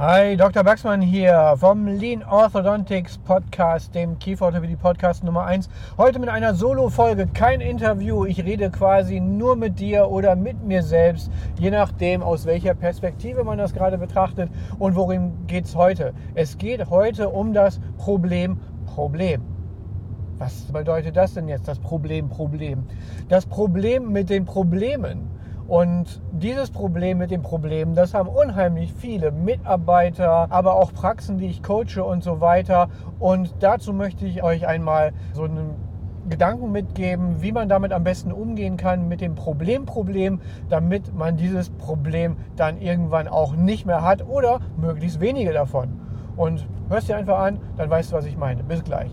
Hi, Dr. Baxmann hier vom Lean Orthodontics Podcast, dem Kieferorthopädie Podcast Nummer 1. Heute mit einer Solo-Folge, kein Interview. Ich rede quasi nur mit dir oder mit mir selbst, je nachdem, aus welcher Perspektive man das gerade betrachtet und worum geht es heute. Es geht heute um das Problem Problem. Was bedeutet das denn jetzt, das Problem Problem? Das Problem mit den Problemen und dieses Problem mit dem Problem, das haben unheimlich viele Mitarbeiter, aber auch Praxen, die ich coache und so weiter. Und dazu möchte ich euch einmal so einen Gedanken mitgeben, wie man damit am besten umgehen kann mit dem Problemproblem, damit man dieses Problem dann irgendwann auch nicht mehr hat oder möglichst wenige davon. Und hörst dir einfach an, dann weißt du, was ich meine. Bis gleich.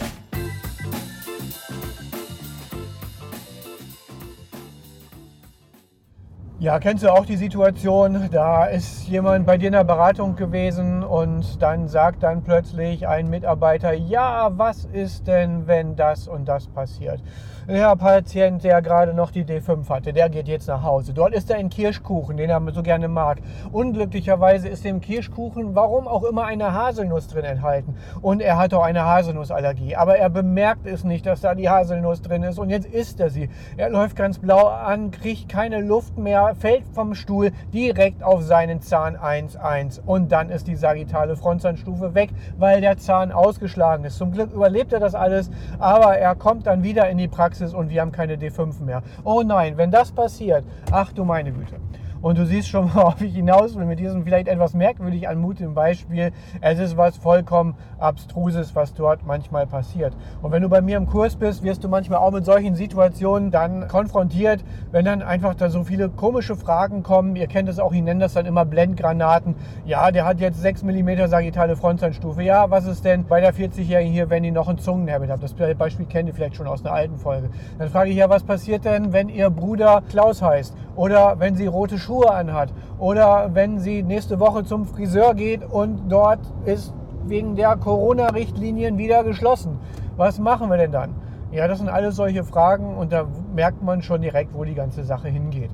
Ja, kennst du auch die Situation, da ist jemand bei dir in der Beratung gewesen und dann sagt dann plötzlich ein Mitarbeiter, ja, was ist denn, wenn das und das passiert? Der Patient, der gerade noch die D5 hatte, der geht jetzt nach Hause. Dort ist er ein Kirschkuchen, den er so gerne mag. Unglücklicherweise ist dem Kirschkuchen, warum auch immer, eine Haselnuss drin enthalten. Und er hat auch eine Haselnussallergie. Aber er bemerkt es nicht, dass da die Haselnuss drin ist. Und jetzt isst er sie. Er läuft ganz blau an, kriegt keine Luft mehr, fällt vom Stuhl direkt auf seinen Zahn 1,1. Und dann ist die sagittale Frontzahnstufe weg, weil der Zahn ausgeschlagen ist. Zum Glück überlebt er das alles, aber er kommt dann wieder in die Praxis Praxis und wir haben keine D5 mehr. Oh nein, wenn das passiert, ach du meine Güte. Und du siehst schon, worauf ich hinaus will mit diesem vielleicht etwas merkwürdig anmutigen Beispiel. Es ist was vollkommen Abstruses, was dort manchmal passiert. Und wenn du bei mir im Kurs bist, wirst du manchmal auch mit solchen Situationen dann konfrontiert, wenn dann einfach da so viele komische Fragen kommen. Ihr kennt es auch, ich nenne das dann immer Blendgranaten. Ja, der hat jetzt 6 mm sagittale Frontzahnstufe. Ja, was ist denn bei der 40-Jährigen hier, wenn die noch einen Zungenherbit hat? Das Beispiel kennt ihr vielleicht schon aus einer alten Folge. Dann frage ich ja, was passiert denn, wenn ihr Bruder Klaus heißt? Oder wenn sie rote Schuhe Schuhe anhat oder wenn sie nächste Woche zum Friseur geht und dort ist wegen der Corona-Richtlinien wieder geschlossen. Was machen wir denn dann? Ja, das sind alles solche Fragen und da merkt man schon direkt, wo die ganze Sache hingeht.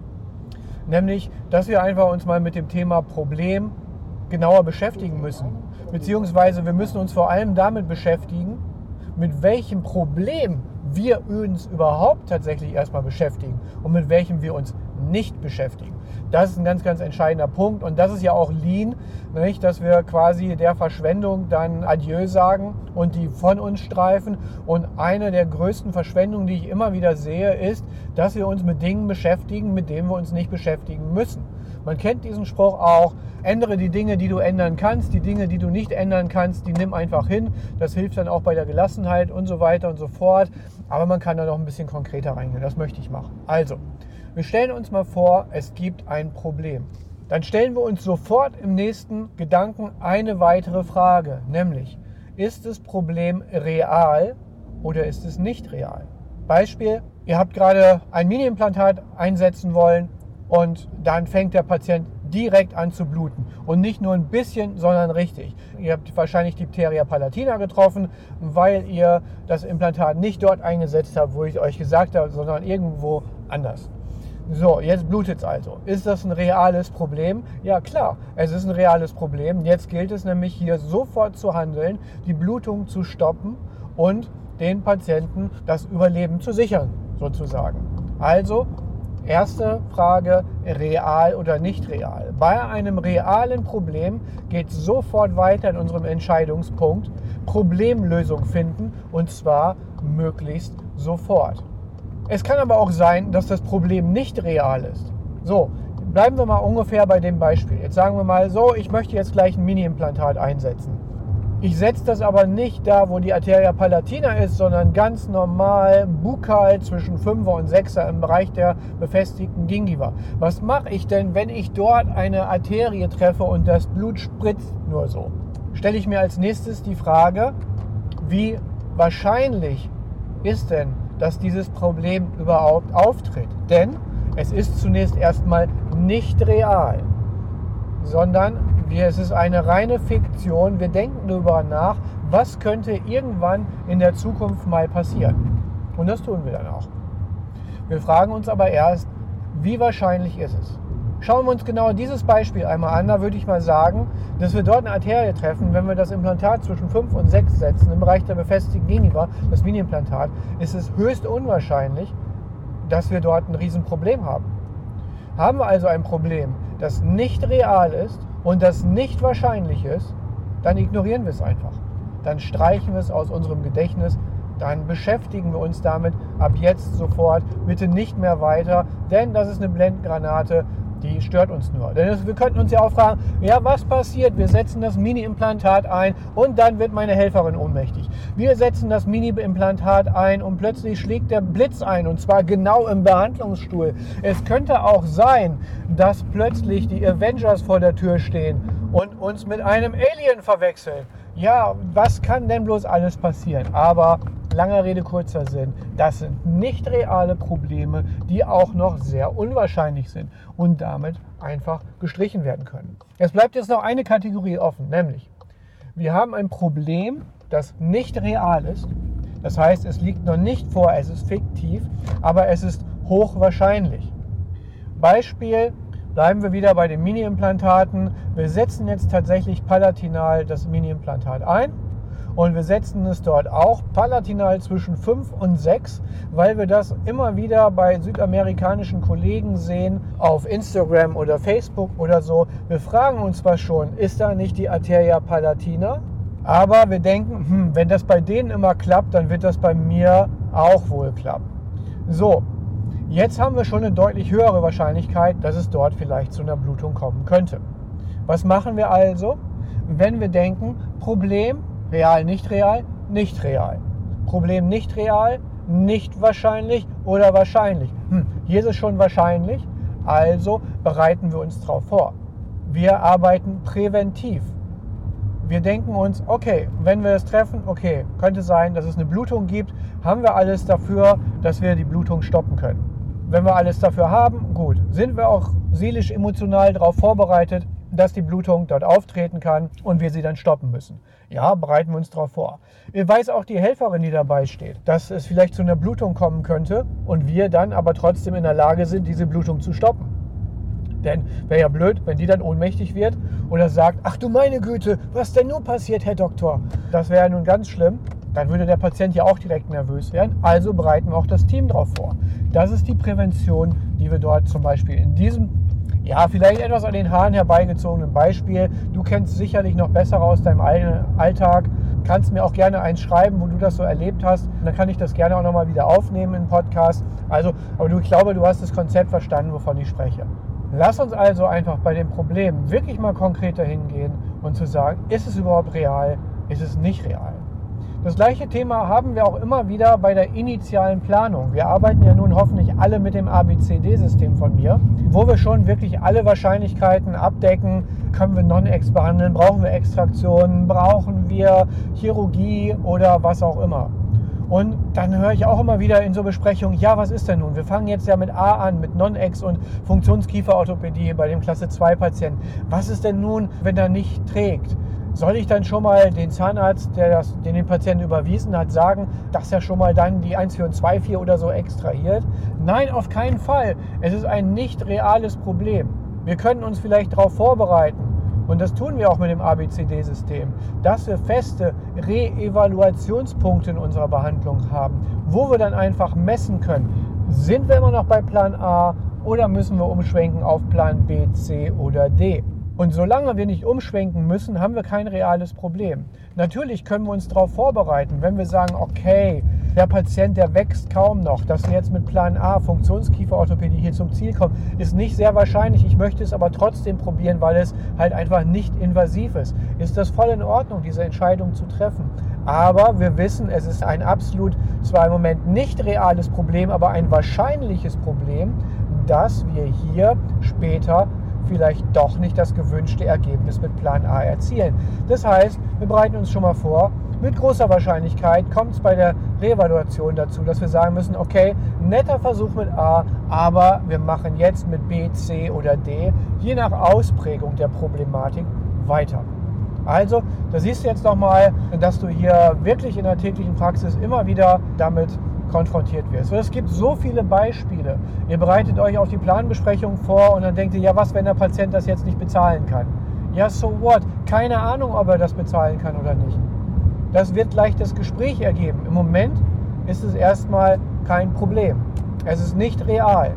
Nämlich, dass wir einfach uns mal mit dem Thema Problem genauer beschäftigen müssen. Beziehungsweise wir müssen uns vor allem damit beschäftigen, mit welchem Problem wir uns überhaupt tatsächlich erstmal beschäftigen und mit welchem wir uns nicht beschäftigen. Das ist ein ganz, ganz entscheidender Punkt und das ist ja auch Lean, nicht? dass wir quasi der Verschwendung dann Adieu sagen und die von uns streifen. Und eine der größten Verschwendungen, die ich immer wieder sehe, ist, dass wir uns mit Dingen beschäftigen, mit denen wir uns nicht beschäftigen müssen. Man kennt diesen Spruch auch, ändere die Dinge, die du ändern kannst, die Dinge, die du nicht ändern kannst, die nimm einfach hin. Das hilft dann auch bei der Gelassenheit und so weiter und so fort. Aber man kann da noch ein bisschen konkreter reingehen. Das möchte ich machen. Also, wir stellen uns mal vor, es gibt ein Problem. Dann stellen wir uns sofort im nächsten Gedanken eine weitere Frage, nämlich, ist das Problem real oder ist es nicht real? Beispiel, ihr habt gerade ein Mini-Implantat einsetzen wollen und dann fängt der Patient direkt an zu bluten. Und nicht nur ein bisschen, sondern richtig. Ihr habt wahrscheinlich die Pteria palatina getroffen, weil ihr das Implantat nicht dort eingesetzt habt, wo ich euch gesagt habe, sondern irgendwo anders. So, jetzt blutet es also. Ist das ein reales Problem? Ja, klar, es ist ein reales Problem. Jetzt gilt es nämlich hier sofort zu handeln, die Blutung zu stoppen und den Patienten das Überleben zu sichern, sozusagen. Also, erste Frage, real oder nicht real. Bei einem realen Problem geht es sofort weiter in unserem Entscheidungspunkt, Problemlösung finden und zwar möglichst sofort. Es kann aber auch sein, dass das Problem nicht real ist. So, bleiben wir mal ungefähr bei dem Beispiel. Jetzt sagen wir mal so, ich möchte jetzt gleich ein Mini-Implantat einsetzen. Ich setze das aber nicht da, wo die Arteria palatina ist, sondern ganz normal bukal zwischen 5er und 6er im Bereich der befestigten Gingiva. Was mache ich denn, wenn ich dort eine Arterie treffe und das Blut spritzt nur so? Stelle ich mir als nächstes die Frage, wie wahrscheinlich ist denn, dass dieses Problem überhaupt auftritt? Denn es ist zunächst erstmal nicht real, sondern es ist eine reine Fiktion. Wir denken darüber nach, was könnte irgendwann in der Zukunft mal passieren. Und das tun wir dann auch. Wir fragen uns aber erst, wie wahrscheinlich ist es? Schauen wir uns genau dieses Beispiel einmal an. Da würde ich mal sagen, dass wir dort eine Arterie treffen. Wenn wir das Implantat zwischen 5 und 6 setzen, im Bereich der befestigten Geniva, das Mini-Implantat, ist es höchst unwahrscheinlich, dass wir dort ein Riesenproblem haben. Haben wir also ein Problem, das nicht real ist und das nicht wahrscheinlich ist, dann ignorieren wir es einfach. Dann streichen wir es aus unserem Gedächtnis dann beschäftigen wir uns damit ab jetzt sofort. Bitte nicht mehr weiter, denn das ist eine Blendgranate, die stört uns nur. Denn wir könnten uns ja auch fragen, ja, was passiert? Wir setzen das Mini-Implantat ein und dann wird meine Helferin ohnmächtig. Wir setzen das Mini-Implantat ein und plötzlich schlägt der Blitz ein und zwar genau im Behandlungsstuhl. Es könnte auch sein, dass plötzlich die Avengers vor der Tür stehen und uns mit einem Alien verwechseln. Ja, was kann denn bloß alles passieren? Aber Langer Rede, kurzer Sinn. Das sind nicht reale Probleme, die auch noch sehr unwahrscheinlich sind und damit einfach gestrichen werden können. Es bleibt jetzt noch eine Kategorie offen, nämlich wir haben ein Problem, das nicht real ist. Das heißt, es liegt noch nicht vor, es ist fiktiv, aber es ist hochwahrscheinlich. Beispiel, bleiben wir wieder bei den Mini-Implantaten. Wir setzen jetzt tatsächlich palatinal das Mini-Implantat ein und wir setzen es dort auch palatinal zwischen 5 und 6, weil wir das immer wieder bei südamerikanischen Kollegen sehen, auf Instagram oder Facebook oder so. Wir fragen uns zwar schon, ist da nicht die Arteria palatina? Aber wir denken, hm, wenn das bei denen immer klappt, dann wird das bei mir auch wohl klappen. So, jetzt haben wir schon eine deutlich höhere Wahrscheinlichkeit, dass es dort vielleicht zu einer Blutung kommen könnte. Was machen wir also, wenn wir denken, Problem, Real, nicht real, nicht real. Problem nicht real, nicht wahrscheinlich oder wahrscheinlich. Hm, hier ist es schon wahrscheinlich, also bereiten wir uns darauf vor. Wir arbeiten präventiv. Wir denken uns, okay, wenn wir es treffen, okay, könnte sein, dass es eine Blutung gibt, haben wir alles dafür, dass wir die Blutung stoppen können. Wenn wir alles dafür haben, gut. Sind wir auch seelisch, emotional darauf vorbereitet, dass die Blutung dort auftreten kann und wir sie dann stoppen müssen. Ja, bereiten wir uns darauf vor. Weiß auch die Helferin, die dabei steht, dass es vielleicht zu einer Blutung kommen könnte und wir dann aber trotzdem in der Lage sind, diese Blutung zu stoppen. Denn wäre ja blöd, wenn die dann ohnmächtig wird oder sagt, ach du meine Güte, was denn nur passiert, Herr Doktor? Das wäre nun ganz schlimm. Dann würde der Patient ja auch direkt nervös werden. Also bereiten wir auch das Team darauf vor. Das ist die Prävention, die wir dort zum Beispiel in diesem ja, vielleicht etwas an den Haaren herbeigezogenen Beispiel. Du kennst sicherlich noch besser aus deinem Alltag. Kannst mir auch gerne eins schreiben, wo du das so erlebt hast. dann kann ich das gerne auch nochmal wieder aufnehmen im Podcast. Also, aber du, ich glaube, du hast das Konzept verstanden, wovon ich spreche. Lass uns also einfach bei dem Problem wirklich mal konkreter hingehen und zu sagen, ist es überhaupt real, ist es nicht real? Das gleiche Thema haben wir auch immer wieder bei der initialen Planung. Wir arbeiten ja nun hoffentlich alle mit dem ABCD-System von mir, wo wir schon wirklich alle Wahrscheinlichkeiten abdecken. Können wir Non-Ex behandeln? Brauchen wir Extraktionen? Brauchen wir Chirurgie oder was auch immer? Und dann höre ich auch immer wieder in so Besprechungen, ja, was ist denn nun? Wir fangen jetzt ja mit A an, mit Non-Ex und Funktionskieferorthopädie bei dem Klasse 2 Patienten. Was ist denn nun, wenn er nicht trägt? Soll ich dann schon mal den Zahnarzt, der das, den, den Patienten überwiesen hat, sagen, dass er schon mal dann die 1,4 und 2,4 oder so extrahiert? Nein, auf keinen Fall. Es ist ein nicht reales Problem. Wir können uns vielleicht darauf vorbereiten. Und das tun wir auch mit dem ABCD-System, dass wir feste Re-Evaluationspunkte in unserer Behandlung haben, wo wir dann einfach messen können, sind wir immer noch bei Plan A oder müssen wir umschwenken auf Plan B, C oder D. Und solange wir nicht umschwenken müssen, haben wir kein reales Problem. Natürlich können wir uns darauf vorbereiten, wenn wir sagen, okay, der Patient, der wächst kaum noch, dass wir jetzt mit Plan A, Funktionskieferorthopädie, hier zum Ziel kommen, ist nicht sehr wahrscheinlich. Ich möchte es aber trotzdem probieren, weil es halt einfach nicht invasiv ist. Ist das voll in Ordnung, diese Entscheidung zu treffen? Aber wir wissen, es ist ein absolut, zwar im Moment nicht reales Problem, aber ein wahrscheinliches Problem, dass wir hier später vielleicht doch nicht das gewünschte Ergebnis mit Plan A erzielen. Das heißt, wir bereiten uns schon mal vor mit großer Wahrscheinlichkeit kommt es bei der Reevaluation dazu, dass wir sagen müssen, okay, netter Versuch mit A, aber wir machen jetzt mit B, C oder D, je nach Ausprägung der Problematik, weiter. Also, da siehst du jetzt nochmal, dass du hier wirklich in der täglichen Praxis immer wieder damit konfrontiert wirst. es gibt so viele Beispiele. Ihr bereitet euch auf die Planbesprechung vor und dann denkt ihr, ja, was, wenn der Patient das jetzt nicht bezahlen kann? Ja, so what? Keine Ahnung, ob er das bezahlen kann oder nicht. Das wird gleich das Gespräch ergeben. Im Moment ist es erstmal kein Problem. Es ist nicht real.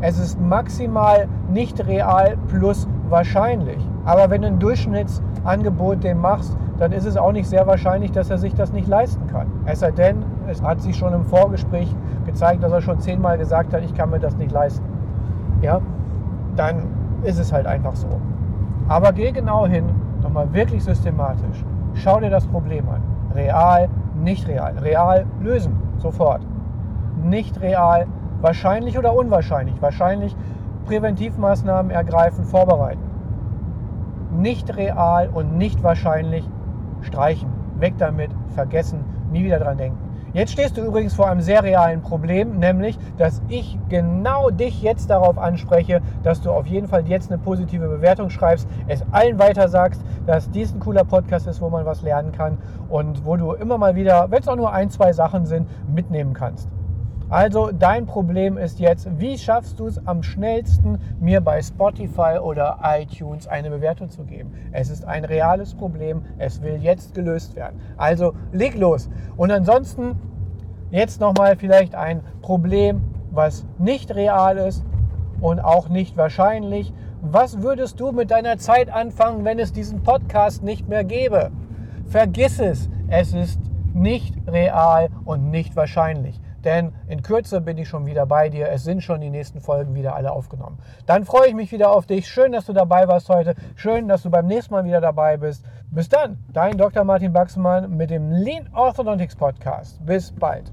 Es ist maximal nicht real plus wahrscheinlich. Aber wenn du ein Durchschnittsangebot dem machst, dann ist es auch nicht sehr wahrscheinlich, dass er sich das nicht leisten kann. Es sei denn, es hat sich schon im Vorgespräch gezeigt, dass er schon zehnmal gesagt hat, ich kann mir das nicht leisten. Ja, dann ist es halt einfach so. Aber geh genau hin, nochmal wirklich systematisch. Schau dir das Problem an. Real, nicht real. Real lösen, sofort. Nicht real, wahrscheinlich oder unwahrscheinlich. Wahrscheinlich Präventivmaßnahmen ergreifen, vorbereiten. Nicht real und nicht wahrscheinlich streichen. Weg damit, vergessen, nie wieder dran denken. Jetzt stehst du übrigens vor einem sehr realen Problem, nämlich, dass ich genau dich jetzt darauf anspreche, dass du auf jeden Fall jetzt eine positive Bewertung schreibst, es allen weiter sagst, dass dies ein cooler Podcast ist, wo man was lernen kann und wo du immer mal wieder, wenn es auch nur ein, zwei Sachen sind, mitnehmen kannst. Also dein Problem ist jetzt, wie schaffst du es am schnellsten, mir bei Spotify oder iTunes eine Bewertung zu geben? Es ist ein reales Problem, es will jetzt gelöst werden. Also leg los. Und ansonsten jetzt nochmal vielleicht ein Problem, was nicht real ist und auch nicht wahrscheinlich. Was würdest du mit deiner Zeit anfangen, wenn es diesen Podcast nicht mehr gäbe? Vergiss es. Es ist nicht real und nicht wahrscheinlich denn in Kürze bin ich schon wieder bei dir. Es sind schon die nächsten Folgen wieder alle aufgenommen. Dann freue ich mich wieder auf dich. Schön, dass du dabei warst heute. Schön, dass du beim nächsten Mal wieder dabei bist. Bis dann, dein Dr. Martin Baxmann mit dem Lean Orthodontics Podcast. Bis bald.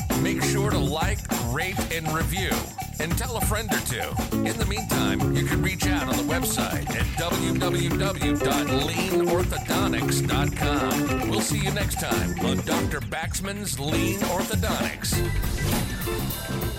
Make sure to like, rate, and review, and tell a friend or two. In the meantime, you can reach out on the website at www.leanorthodontics.com. We'll see you next time on Dr. Baxman's Lean Orthodontics.